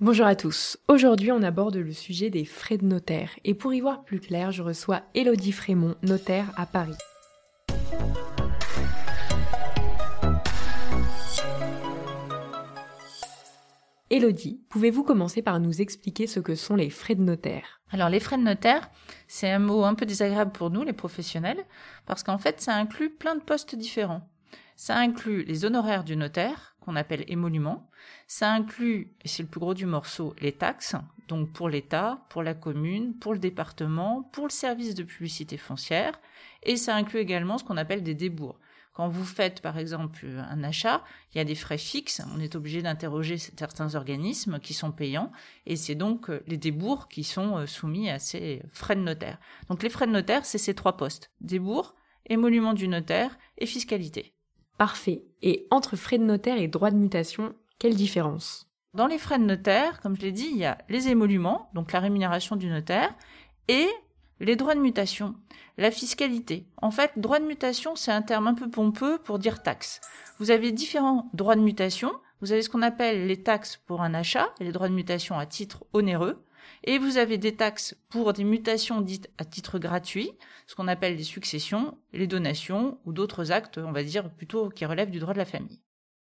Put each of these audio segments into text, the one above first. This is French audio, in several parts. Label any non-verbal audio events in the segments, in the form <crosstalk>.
Bonjour à tous. Aujourd'hui, on aborde le sujet des frais de notaire. Et pour y voir plus clair, je reçois Elodie Frémont, notaire à Paris. Elodie, pouvez-vous commencer par nous expliquer ce que sont les frais de notaire? Alors les frais de notaire, c'est un mot un peu désagréable pour nous, les professionnels, parce qu'en fait, ça inclut plein de postes différents. Ça inclut les honoraires du notaire, qu'on appelle émoluments. Ça inclut, et c'est le plus gros du morceau, les taxes, donc pour l'État, pour la commune, pour le département, pour le service de publicité foncière. Et ça inclut également ce qu'on appelle des débours. Quand vous faites, par exemple, un achat, il y a des frais fixes. On est obligé d'interroger certains organismes qui sont payants. Et c'est donc euh, les débours qui sont euh, soumis à ces frais de notaire. Donc les frais de notaire, c'est ces trois postes. Débours, émolument du notaire et fiscalité. Parfait. Et entre frais de notaire et droit de mutation, quelle différence? Dans les frais de notaire, comme je l'ai dit, il y a les émoluments, donc la rémunération du notaire, et les droits de mutation, la fiscalité. En fait, droit de mutation, c'est un terme un peu pompeux pour dire taxe. Vous avez différents droits de mutation. Vous avez ce qu'on appelle les taxes pour un achat et les droits de mutation à titre onéreux. Et vous avez des taxes pour des mutations dites à titre gratuit, ce qu'on appelle les successions, les donations ou d'autres actes, on va dire plutôt qui relèvent du droit de la famille.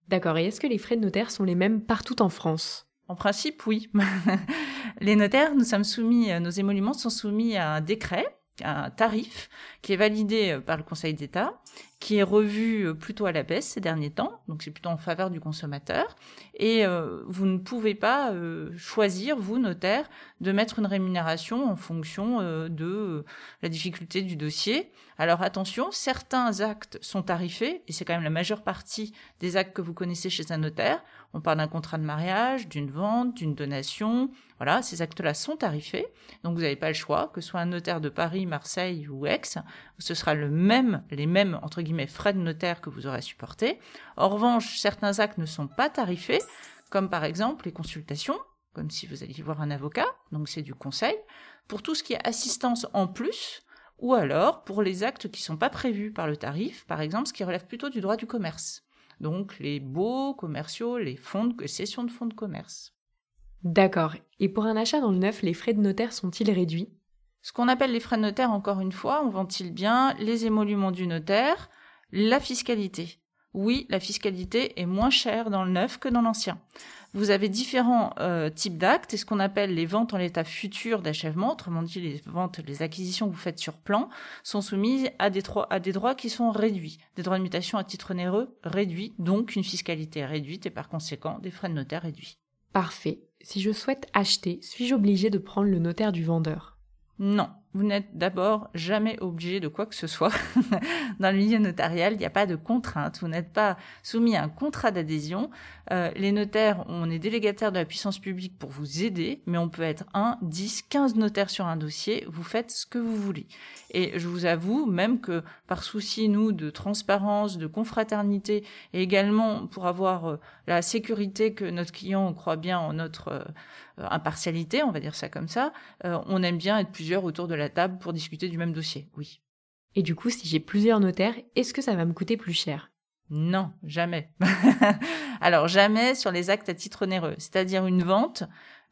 D'accord, et est-ce que les frais de notaire sont les mêmes partout en France? En principe, oui. <laughs> les notaires, nous sommes soumis, euh, nos émoluments sont soumis à un décret, à un tarif qui est validé euh, par le Conseil d'État, qui est revu euh, plutôt à la baisse ces derniers temps, donc c'est plutôt en faveur du consommateur. Et vous ne pouvez pas choisir, vous, notaire, de mettre une rémunération en fonction de la difficulté du dossier. Alors attention, certains actes sont tarifés, et c'est quand même la majeure partie des actes que vous connaissez chez un notaire. On parle d'un contrat de mariage, d'une vente, d'une donation. Voilà, ces actes-là sont tarifés. Donc vous n'avez pas le choix, que ce soit un notaire de Paris, Marseille ou Aix, ce sera le même, les mêmes, entre guillemets, frais de notaire que vous aurez supportés. En revanche, certains actes ne sont pas tarifés, comme par exemple les consultations, comme si vous alliez voir un avocat, donc c'est du conseil. Pour tout ce qui est assistance en plus, ou alors pour les actes qui ne sont pas prévus par le tarif, par exemple ce qui relève plutôt du droit du commerce donc les baux commerciaux, les fonds de cession de fonds de commerce. D'accord. Et pour un achat dans le neuf, les frais de notaire sont-ils réduits? Ce qu'on appelle les frais de notaire, encore une fois, on ventile bien les émoluments du notaire, la fiscalité? Oui, la fiscalité est moins chère dans le neuf que dans l'ancien. Vous avez différents euh, types d'actes et ce qu'on appelle les ventes en l'état futur d'achèvement, autrement dit les ventes, les acquisitions que vous faites sur plan, sont soumises à des, à des droits qui sont réduits, des droits de mutation à titre onéreux réduits, donc une fiscalité réduite et par conséquent des frais de notaire réduits. Parfait. Si je souhaite acheter, suis-je obligé de prendre le notaire du vendeur? Non, vous n'êtes d'abord jamais obligé de quoi que ce soit. <laughs> Dans le milieu notarial, il n'y a pas de contrainte. Vous n'êtes pas soumis à un contrat d'adhésion. Euh, les notaires, on est délégataire de la puissance publique pour vous aider, mais on peut être 1, 10, 15 notaires sur un dossier. Vous faites ce que vous voulez. Et je vous avoue, même que par souci, nous, de transparence, de confraternité, et également pour avoir euh, la sécurité que notre client croit bien en notre euh, impartialité, on va dire ça comme ça, on aime bien être plusieurs autour de la table pour discuter du même dossier, oui. Et du coup, si j'ai plusieurs notaires, est-ce que ça va me coûter plus cher? Non, jamais. <laughs> Alors jamais sur les actes à titre onéreux, c'est-à-dire une vente,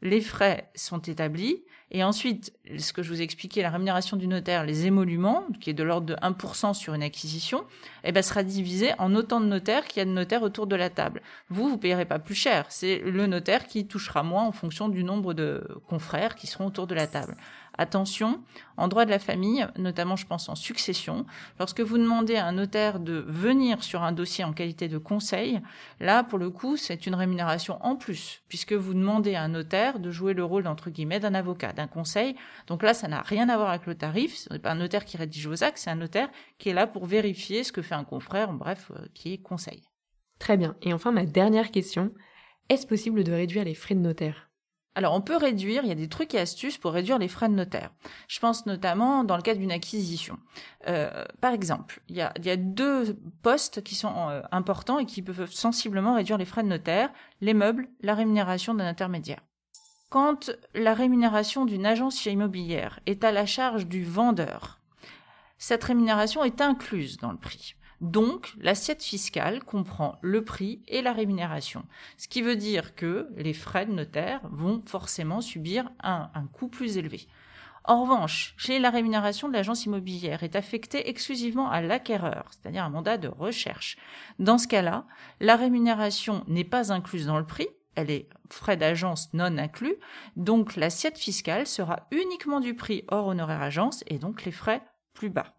les frais sont établis, et ensuite, ce que je vous ai expliqué, la rémunération du notaire, les émoluments, qui est de l'ordre de 1% sur une acquisition, eh ben, sera divisé en autant de notaires qu'il y a de notaires autour de la table. Vous, vous payerez pas plus cher. C'est le notaire qui touchera moins en fonction du nombre de confrères qui seront autour de la table. Attention, en droit de la famille, notamment je pense en succession, lorsque vous demandez à un notaire de venir sur un dossier en qualité de conseil, là pour le coup c'est une rémunération en plus, puisque vous demandez à un notaire de jouer le rôle d'un avocat, d'un conseil. Donc là ça n'a rien à voir avec le tarif, ce n'est pas un notaire qui rédige vos actes, c'est un notaire qui est là pour vérifier ce que fait un confrère, bref, euh, qui est conseil. Très bien. Et enfin ma dernière question, est-ce possible de réduire les frais de notaire? Alors, on peut réduire, il y a des trucs et astuces pour réduire les frais de notaire. Je pense notamment dans le cadre d'une acquisition. Euh, par exemple, il y, a, deux postes qui sont euh, importants et qui peuvent sensiblement réduire les frais de notaire, les meubles, la rémunération d'un intermédiaire. Quand la rémunération d'une agence immobilière est à la charge du vendeur, cette rémunération est incluse dans le prix. Donc, l'assiette fiscale comprend le prix et la rémunération. Ce qui veut dire que les frais de notaire vont forcément subir un, coût plus élevé. En revanche, chez la rémunération de l'agence immobilière est affectée exclusivement à l'acquéreur, c'est-à-dire un mandat de recherche. Dans ce cas-là, la rémunération n'est pas incluse dans le prix, elle est frais d'agence non inclus, donc l'assiette fiscale sera uniquement du prix hors honoraire agence et donc les frais plus bas.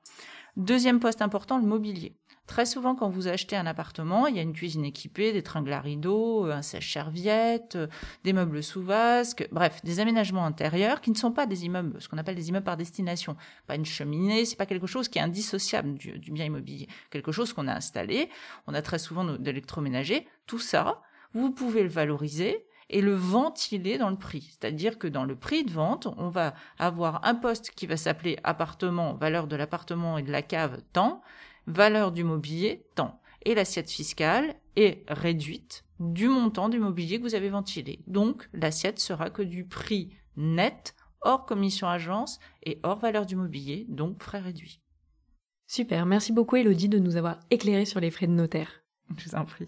Deuxième poste important, le mobilier. Très souvent, quand vous achetez un appartement, il y a une cuisine équipée, des tringles à rideaux, un sèche-serviette, des meubles sous vasque, bref, des aménagements intérieurs qui ne sont pas des immeubles, ce qu'on appelle des immeubles par destination. Pas une cheminée, c'est pas quelque chose qui est indissociable du, bien immobilier. Quelque chose qu'on a installé. On a très souvent d'électroménager. Tout ça, vous pouvez le valoriser et le ventiler dans le prix. C'est-à-dire que dans le prix de vente, on va avoir un poste qui va s'appeler appartement, valeur de l'appartement et de la cave, tant, valeur du mobilier, tant. Et l'assiette fiscale est réduite du montant du mobilier que vous avez ventilé. Donc, l'assiette sera que du prix net, hors commission agence et hors valeur du mobilier, donc frais réduits. Super, merci beaucoup Elodie de nous avoir éclairé sur les frais de notaire. Je vous en prie.